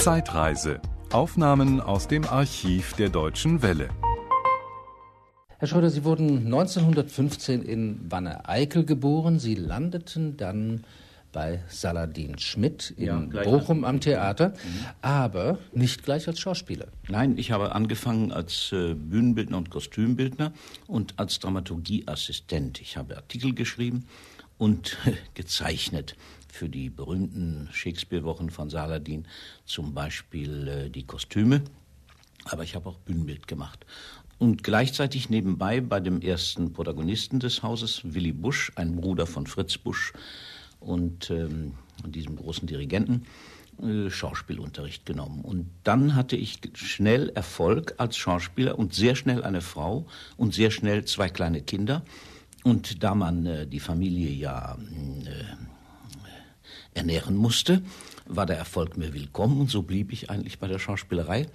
Zeitreise. Aufnahmen aus dem Archiv der Deutschen Welle. Herr Schröder, Sie wurden 1915 in Wanne-Eickel geboren. Sie landeten dann bei Saladin Schmidt in ja, Bochum am Theater, mhm. aber nicht gleich als Schauspieler. Nein, ich habe angefangen als äh, Bühnenbildner und Kostümbildner und als Dramaturgieassistent. Ich habe Artikel geschrieben und gezeichnet für die berühmten Shakespeare-Wochen von Saladin, zum Beispiel äh, die Kostüme. Aber ich habe auch Bühnenbild gemacht. Und gleichzeitig nebenbei bei dem ersten Protagonisten des Hauses, Willy Busch, ein Bruder von Fritz Busch und ähm, diesem großen Dirigenten, äh, Schauspielunterricht genommen. Und dann hatte ich schnell Erfolg als Schauspieler und sehr schnell eine Frau und sehr schnell zwei kleine Kinder. Und da man äh, die Familie ja äh, ernähren musste, war der Erfolg mir willkommen und so blieb ich eigentlich bei der Schauspielerei.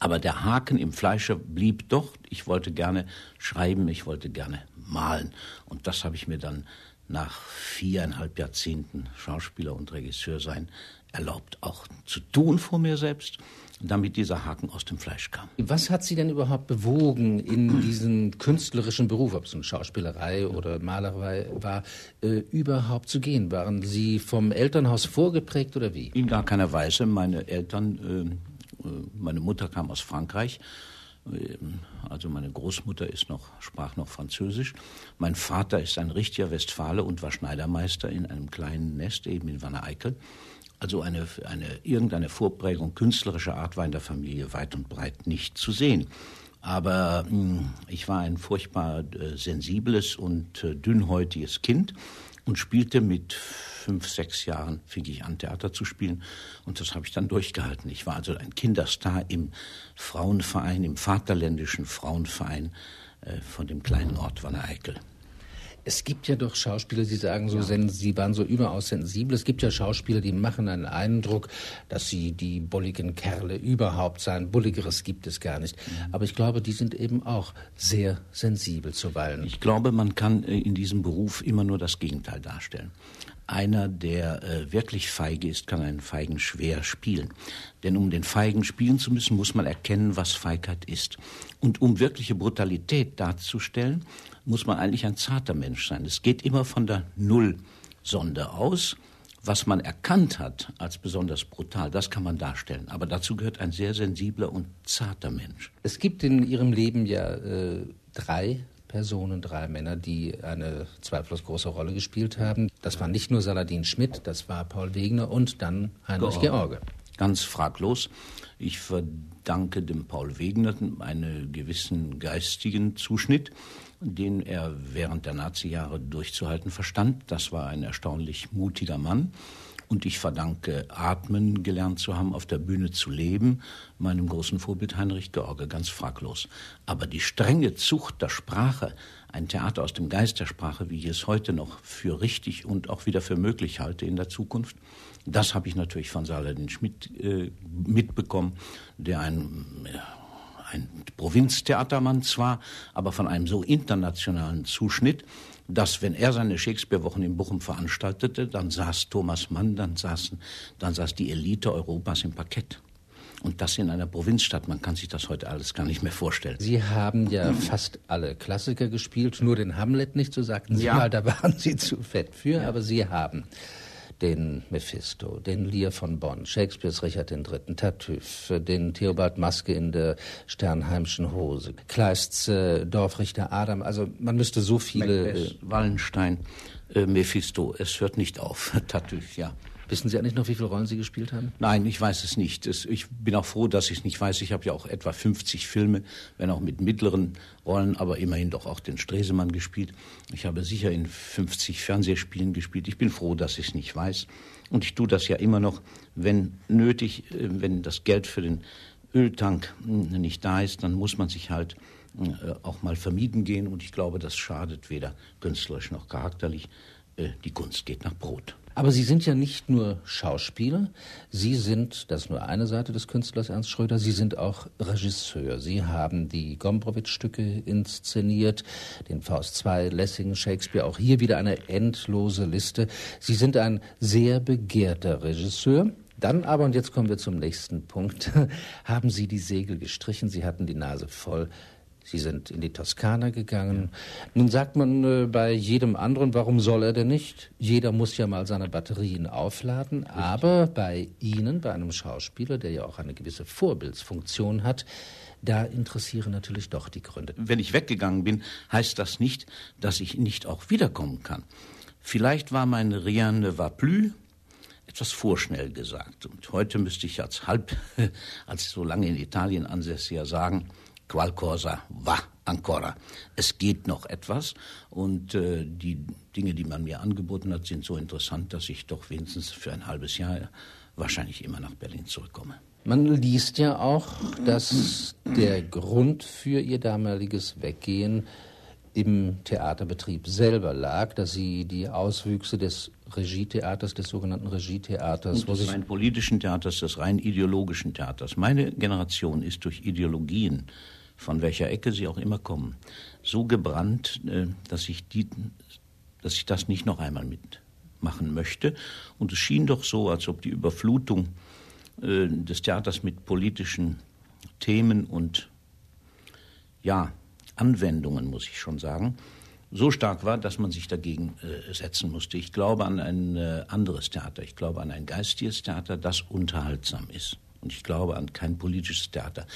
Aber der Haken im Fleische blieb doch. Ich wollte gerne schreiben, ich wollte gerne malen. Und das habe ich mir dann nach viereinhalb Jahrzehnten Schauspieler und Regisseur sein erlaubt, auch zu tun vor mir selbst damit dieser Haken aus dem Fleisch kam. Was hat Sie denn überhaupt bewogen, in diesen künstlerischen Beruf, ob es nun Schauspielerei oder Malerei war, äh, überhaupt zu gehen? Waren Sie vom Elternhaus vorgeprägt oder wie? In gar keiner Weise. Meine Eltern, äh, äh meine Mutter kam aus Frankreich. Ähm, also meine Großmutter ist noch, sprach noch Französisch. Mein Vater ist ein richtiger Westfale und war Schneidermeister in einem kleinen Nest eben in Wanne-Eickel. Also eine, eine, irgendeine Vorprägung künstlerischer Art war in der Familie weit und breit nicht zu sehen. Aber mh, hm, ich war ein furchtbar äh, sensibles und äh, dünnhäutiges Kind und spielte mit fünf, sechs Jahren, fing ich an, Theater zu spielen. Und das habe ich dann durchgehalten. Ich war also ein Kinderstar im Frauenverein, im Vaterländischen Frauenverein äh, von dem kleinen Ort Wanne-Eickel. Es gibt ja doch Schauspieler, die sagen, so ja. sie waren so überaus sensibel. Es gibt ja Schauspieler, die machen einen Eindruck, dass sie die bulligen Kerle überhaupt seien. Bulligeres gibt es gar nicht. Mhm. Aber ich glaube, die sind eben auch sehr sensibel zuweilen. Ich glaube, man kann äh, in diesem Beruf immer nur das Gegenteil darstellen. Einer, der äh, wirklich feige ist, kann einen Feigen schwer spielen. Denn um den Feigen spielen zu müssen, muss man erkennen, was Feigheit ist. Und um wirkliche Brutalität darzustellen, muss man eigentlich ein zarter Mensch sein. Es geht immer von der Nullsonde aus. Was man erkannt hat als besonders brutal, das kann man darstellen. Aber dazu gehört ein sehr sensibler und zarter Mensch. Es gibt in Ihrem Leben ja äh, drei Personen, drei Männer, die eine zweifellos große Rolle gespielt haben. Das war nicht nur Saladin Schmidt, das war Paul Wegner und dann Heinrich George. George. Ganz fraglos. Ich verdanke dem Paul Wegner einen gewissen geistigen Zuschnitt, den er während der Nazi-Jahre durchzuhalten verstand. Das war ein erstaunlich mutiger Mann. Und ich verdanke atmen gelernt zu haben, auf der Bühne zu leben, meinem großen Vorbild Heinrich George, ganz fraglos. Aber die strenge Zucht der Sprache, ein Theater aus dem Geist der Sprache, wie ich es heute noch für richtig und auch wieder für möglich halte in der Zukunft, das habe ich natürlich von Saladin Schmidt äh, mitbekommen, der ein, ein Provinztheatermann zwar, aber von einem so internationalen Zuschnitt, dass wenn er seine Shakespeare-Wochen in Bochum veranstaltete, dann saß Thomas Mann, dann, saßen, dann saß die Elite Europas im Parkett. Und das in einer Provinzstadt, man kann sich das heute alles gar nicht mehr vorstellen. Sie haben ja fast alle Klassiker gespielt, nur den Hamlet nicht, so sagten Sie ja. mal, da waren Sie zu fett für, ja. aber Sie haben den Mephisto, den Lear von Bonn, Shakespeares Richard III., Tartuffe, den Theobald Maske in der Sternheimschen Hose, Kleists äh, Dorfrichter Adam. Also man müsste so viele... Macbeth, äh, Wallenstein, äh, Mephisto, es hört nicht auf. Tartuffe, ja. Wissen Sie eigentlich noch, wie viele Rollen Sie gespielt haben? Nein, ich weiß es nicht. ich bin auch froh, dass ich es nicht weiß. Ich habe ja auch etwa 50 Filme, wenn auch mit mittleren Rollen, aber immerhin doch auch den Stresemann gespielt. Ich habe sicher in 50 Fernsehspielen gespielt. Ich bin froh, dass ich es nicht weiß. Und ich tue das ja immer noch, wenn nötig, äh, wenn das Geld für den Öltank hm, nicht da ist, dann muss man sich halt äh, auch mal vermieden gehen. Und ich glaube, das schadet weder künstlerisch noch charakterlich. Äh, die Kunst geht nach Brot. Aber Sie sind ja nicht nur Schauspieler, Sie sind, das ist nur eine Seite des Künstlers Ernst Schröder, Sie sind auch Regisseur. Sie haben die Gombrowitz-Stücke inszeniert, den Faust II, Lessing, Shakespeare, auch hier wieder eine endlose Liste. Sie sind ein sehr begehrter Regisseur Dann aber, und jetzt kommen wir zum nächsten Punkt, haben Sie die Segel gestrichen, Sie hatten die Nase voll. Sie sind in die Toskana gegangen. Nun sagt man äh, bei jedem anderen, warum soll er denn nicht? Jeder muss ja mal seine Batterien aufladen. Richtig. Aber bei Ihnen, bei einem Schauspieler, der ja auch eine gewisse Vorbildsfunktion hat, da interessieren natürlich doch die Gründe. Wenn ich weggegangen bin, heißt das nicht, dass ich nicht auch wiederkommen kann. Vielleicht war mein Rien ne va plus etwas vorschnell gesagt. Und heute müsste ich als halb, als so lange in Italien ansässiger sagen, qualcosa va ancora. Es geht noch etwas und äh, die Dinge, die man mir angeboten hat, sind so interessant, dass ich doch wenigstens für ein halbes Jahr wahrscheinlich immer nach Berlin zurückkomme. Man liest ja auch, dass der Grund für ihr damaliges Weggehen im Theaterbetrieb selber lag, dass sie die Auswüchse des Regietheaters, des sogenannten Regietheaters, Und des rein politischen Theaters, des rein ideologischen Theaters. Meine Generation ist durch Ideologien, von welcher Ecke sie auch immer kommen, so gebrannt, äh, dass ich, die, dass ich das nicht noch einmal mitmachen möchte. Und es schien doch so, als ob die Überflutung äh, des Theaters mit politischen Themen und ja, Anwendungen, muss ich schon sagen, so stark war, dass man sich dagegen äh, setzen musste. Ich glaube an ein anderes Theater. Ich glaube an ein geistiges Theater, das unterhaltsam ist. Und ich glaube an kein politisches Theater.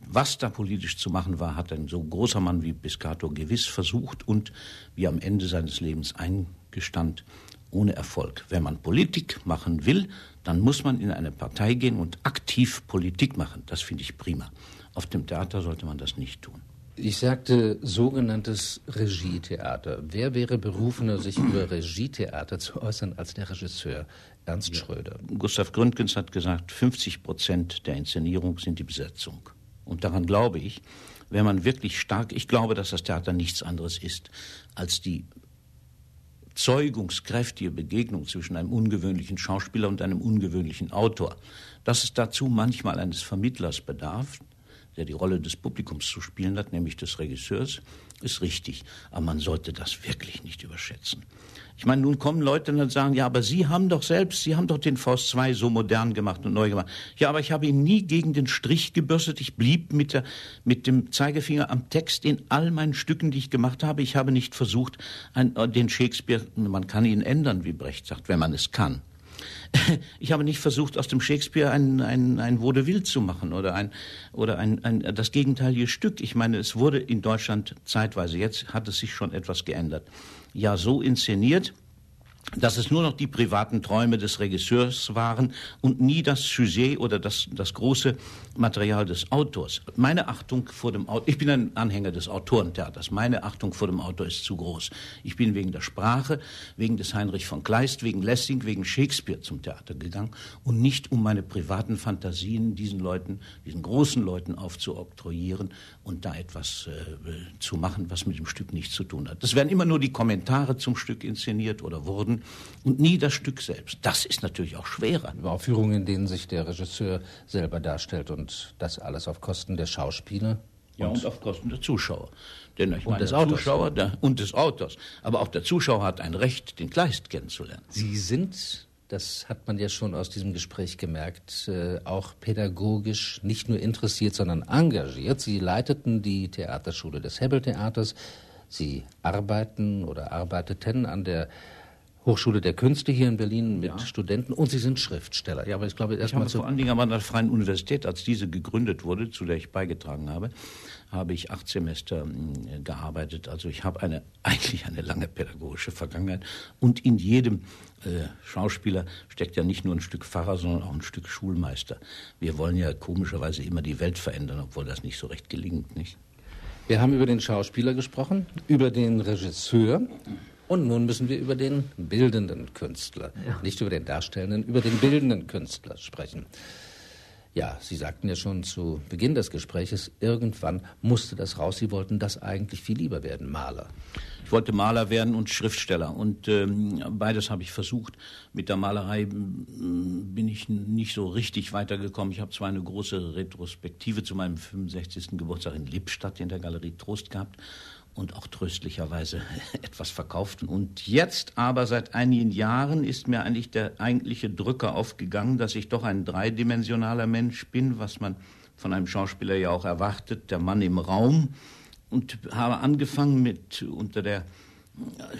Was da politisch zu machen war, hat ein so großer Mann wie Piscator gewiss versucht und wie am Ende seines Lebens eingestand, ohne Erfolg. Wenn man Politik machen will, dann muss man in eine Partei gehen und aktiv Politik machen. Das finde ich prima. Auf dem Theater sollte man das nicht tun. Ich sagte sogenanntes Regietheater. Wer wäre berufener, sich über Regietheater zu äußern, als der Regisseur Ernst. Schröder? Gustav Gründgens hat gesagt, 50 Prozent der Inszenierung sind die Besetzung. Und daran glaube ich, wenn man wirklich stark, ich glaube, dass das Theater nichts anderes ist als die zeugungskräftige Begegnung zwischen einem ungewöhnlichen Schauspieler und einem ungewöhnlichen Autor. Dass es dazu manchmal eines Vermittlers bedarf, der die Rolle des Publikums zu spielen hat, nämlich des Regisseurs, ist richtig. Aber man sollte das wirklich nicht überschätzen. Ich meine, nun kommen Leute und sagen, ja, aber Sie haben doch selbst, Sie haben doch den Faust 2 so modern gemacht und neu gemacht. Ja, aber ich habe ihn nie gegen den Strich gebürstet. Ich blieb mit, der, mit dem Zeigefinger am Text in all meinen Stücken, die ich gemacht habe. Ich habe nicht versucht, ein, den Shakespeare, man kann ihn ändern, wie Brecht sagt, wenn man es kann. Ich habe nicht versucht, aus dem Shakespeare ein, ein, ein Vaudeville zu machen oder, ein, oder ein, ein, das gegenteilige Stück. Ich meine, es wurde in Deutschland zeitweise, jetzt hat es sich schon etwas geändert, ja so inszeniert, dass es nur noch die privaten Träume des Regisseurs waren und nie das Sujet oder das, das große Material des Autors. Meine Achtung vor dem Autor, ich bin ein Anhänger des Autorentheaters, meine Achtung vor dem Autor ist zu groß. Ich bin wegen der Sprache, wegen des Heinrich von Kleist, wegen Lessing, wegen Shakespeare zum Theater gegangen und nicht um meine privaten Fantasien diesen Leuten, diesen großen Leuten aufzuoktroyieren und da etwas äh, zu machen, was mit dem Stück nichts zu tun hat. Das werden immer nur die Kommentare zum Stück inszeniert oder wurden und nie das Stück selbst. Das ist natürlich auch schwerer. Aufführungen, in denen sich der Regisseur selber darstellt und das alles auf Kosten der Schauspieler. Ja, und, und auf Kosten der Zuschauer. Denn ich und meine, des Autors. Zuschauer der, und des Autors. Aber auch der Zuschauer hat ein Recht, den Kleist kennenzulernen. Sie sind das hat man ja schon aus diesem Gespräch gemerkt, äh, auch pädagogisch nicht nur interessiert, sondern engagiert. Sie leiteten die Theaterschule des Hebbel-Theaters. Sie arbeiten oder arbeiteten an der Hochschule der Künste hier in Berlin mit ja. Studenten und Sie sind Schriftsteller. Ja, aber ich glaube erstmal vor allen Dingen an der Freien Universität, als diese gegründet wurde, zu der ich beigetragen habe, habe ich acht Semester äh, gearbeitet. Also ich habe eine eigentlich eine lange pädagogische Vergangenheit und in jedem äh, Schauspieler steckt ja nicht nur ein Stück Pfarrer, sondern auch ein Stück Schulmeister. Wir wollen ja komischerweise immer die Welt verändern, obwohl das nicht so recht gelingt, nicht? Wir haben über den Schauspieler gesprochen, über den Regisseur. Und nun müssen wir über den bildenden Künstler, ja. nicht über den darstellenden, über den bildenden Künstler sprechen. Ja, Sie sagten ja schon zu Beginn des Gespräches, irgendwann musste das raus. Sie wollten das eigentlich viel lieber werden, Maler. Ich wollte Maler werden und Schriftsteller. Und ähm, beides habe ich versucht. Mit der Malerei bin ich nicht so richtig weitergekommen. Ich habe zwar eine große Retrospektive zu meinem 65. Geburtstag in Lippstadt in der Galerie Trost gehabt und auch tröstlicherweise etwas verkauft. Und jetzt aber seit einigen Jahren ist mir eigentlich der eigentliche Drücker aufgegangen, dass ich doch ein dreidimensionaler Mensch bin, was man von einem Schauspieler ja auch erwartet, der Mann im Raum. Und habe angefangen mit unter der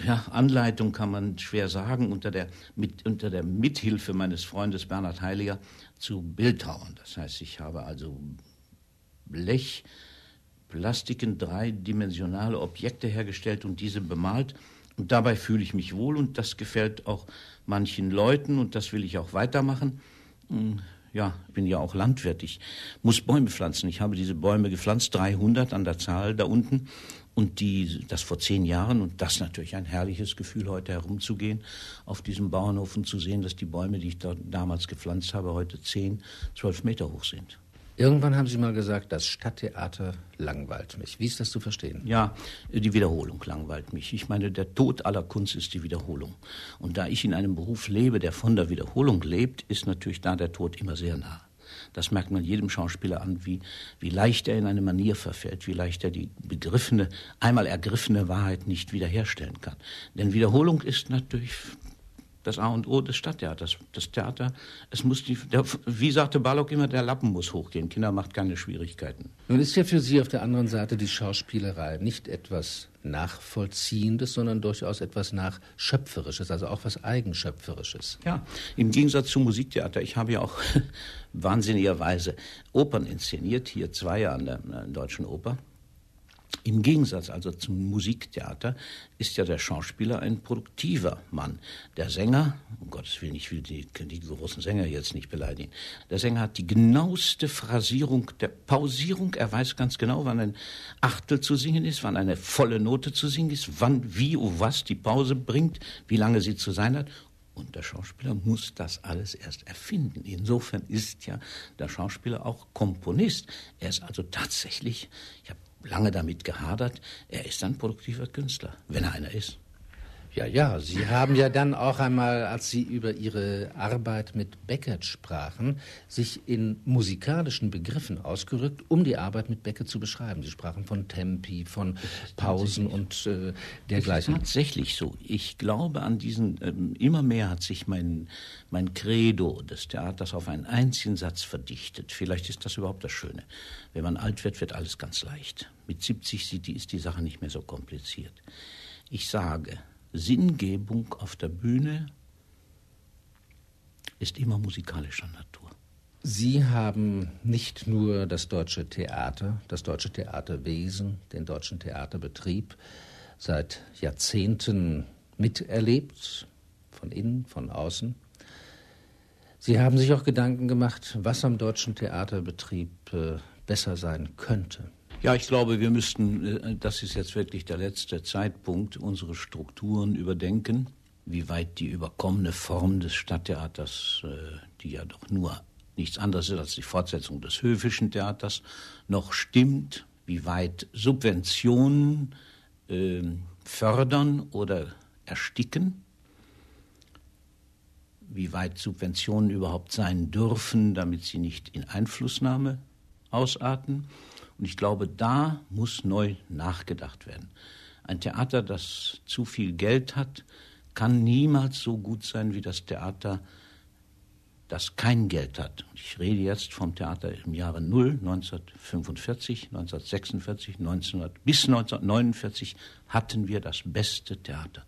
ja, Anleitung kann man schwer sagen, unter der, mit, unter der Mithilfe meines Freundes Bernhard Heiliger zu Bildhauern. Das heißt, ich habe also Blech, Plastiken, dreidimensionale Objekte hergestellt und diese bemalt. Und dabei fühle ich mich wohl und das gefällt auch manchen Leuten und das will ich auch weitermachen. Hm, ja, ich bin ja auch Landwirt. Ich muss Bäume pflanzen. Ich habe diese Bäume gepflanzt, 300 an der Zahl da unten. Und die, das vor zehn Jahren, und das natürlich ein herrliches Gefühl, heute herumzugehen, auf diesem Bauernhof und zu sehen, dass die Bäume, die ich da damals gepflanzt habe, heute zehn, zwölf Meter hoch sind. Irgendwann haben Sie mal gesagt, das Stadttheater langweilt mich. Wie ist das zu verstehen? Ja, die Wiederholung langweilt mich. Ich meine, der Tod aller Kunst ist die Wiederholung. Und da ich in einem Beruf lebe, der von der Wiederholung lebt, ist natürlich da der Tod immer sehr nah. Das merkt man jedem Schauspieler an, wie, wie leicht er in eine Manier verfällt, wie leicht er die begriffene, einmal ergriffene Wahrheit nicht wiederherstellen kann. Denn Wiederholung ist natürlich das A und O des Stadttheaters. Das Theater, es muss die, der, wie sagte Balog immer, der Lappen muss hochgehen. Kinder macht keine Schwierigkeiten. Nun ist ja für Sie auf der anderen Seite die Schauspielerei nicht etwas Nachvollziehendes, sondern durchaus etwas Nachschöpferisches, also auch was Eigenschöpferisches. Ja, im Gegensatz zum Musiktheater. Ich habe ja auch wahnsinnigerweise Opern inszeniert, hier zwei der, an der Deutschen Oper. Im Gegensatz also zum Musiktheater ist ja der Schauspieler ein produktiver Mann. Der Sänger, um Gottes Willen, ich will die, die großen Sänger jetzt nicht beleidigen, der Sänger hat die genaueste Phrasierung der Pausierung. Er weiß ganz genau, wann ein Achtel zu singen ist, wann eine volle Note zu singen ist, wann, wie und was die Pause bringt, wie lange sie zu sein hat. Und der Schauspieler muss das alles erst erfinden. Insofern ist ja der Schauspieler auch Komponist. Er ist also tatsächlich, ich habe lange damit gehadert. Er ist ein produktiver Künstler, wenn er einer ist. Ja, ja, Sie haben ja dann auch einmal, als Sie über Ihre Arbeit mit Beckett sprachen, sich in musikalischen Begriffen ausgerückt, um die Arbeit mit Beckett zu beschreiben. Sie sprachen von Tempi, von Pausen und äh, dergleichen. Das ist tatsächlich so. Ich glaube an diesen, ähm, immer mehr hat sich mein, mein Credo des Theaters auf einen einzigen Satz verdichtet. Vielleicht ist das überhaupt das Schöne. Wenn man alt wird, wird alles ganz leicht. Mit 70 ist die Sache nicht mehr so kompliziert. Ich sage, Sinngebung auf der Bühne ist immer musikalischer Natur. Sie haben nicht nur das deutsche Theater, das deutsche Theaterwesen, den deutschen Theaterbetrieb seit Jahrzehnten miterlebt, von innen, von außen. Sie haben sich auch Gedanken gemacht, was am deutschen Theaterbetrieb äh, besser sein könnte. Ja, ich glaube, wir müssten, äh, das ist jetzt wirklich der letzte Zeitpunkt, unsere Strukturen überdenken, wie weit die überkommene Form des Stadttheaters, äh, die ja doch nur nichts anderes ist als die Fortsetzung des höfischen Theaters, noch stimmt, wie weit Subventionen äh, fördern oder ersticken, wie weit Subventionen überhaupt sein dürfen, damit sie nicht in Einflussnahme ausarten. Und ich glaube, da muss neu nachgedacht werden. Ein Theater, das zu viel Geld hat, kann niemals so gut sein wie das Theater, das kein Geld hat. Ich rede jetzt vom Theater im Jahre 0, 1945, 1946, 1900, bis 1949 hatten wir das beste Theater.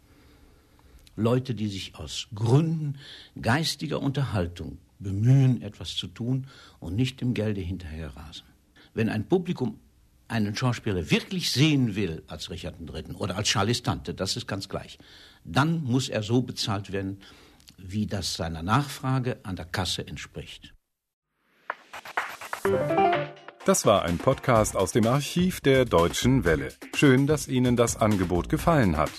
Leute, die sich aus Gründen geistiger Unterhaltung bemühen, etwas zu tun und nicht dem Gelde hinterher rasen wenn ein Publikum einen Schauspieler wirklich sehen will als Richard III. oder als Charles Tante, das ist ganz gleich, dann muss er so bezahlt werden, wie das seiner Nachfrage an der Kasse entspricht. Das war ein Podcast aus dem Archiv der Deutschen Welle. Schön, dass Ihnen das Angebot gefallen hat.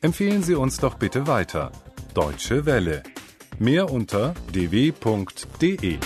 Empfehlen Sie uns doch bitte weiter. Deutsche Welle. Mehr unter dw.de.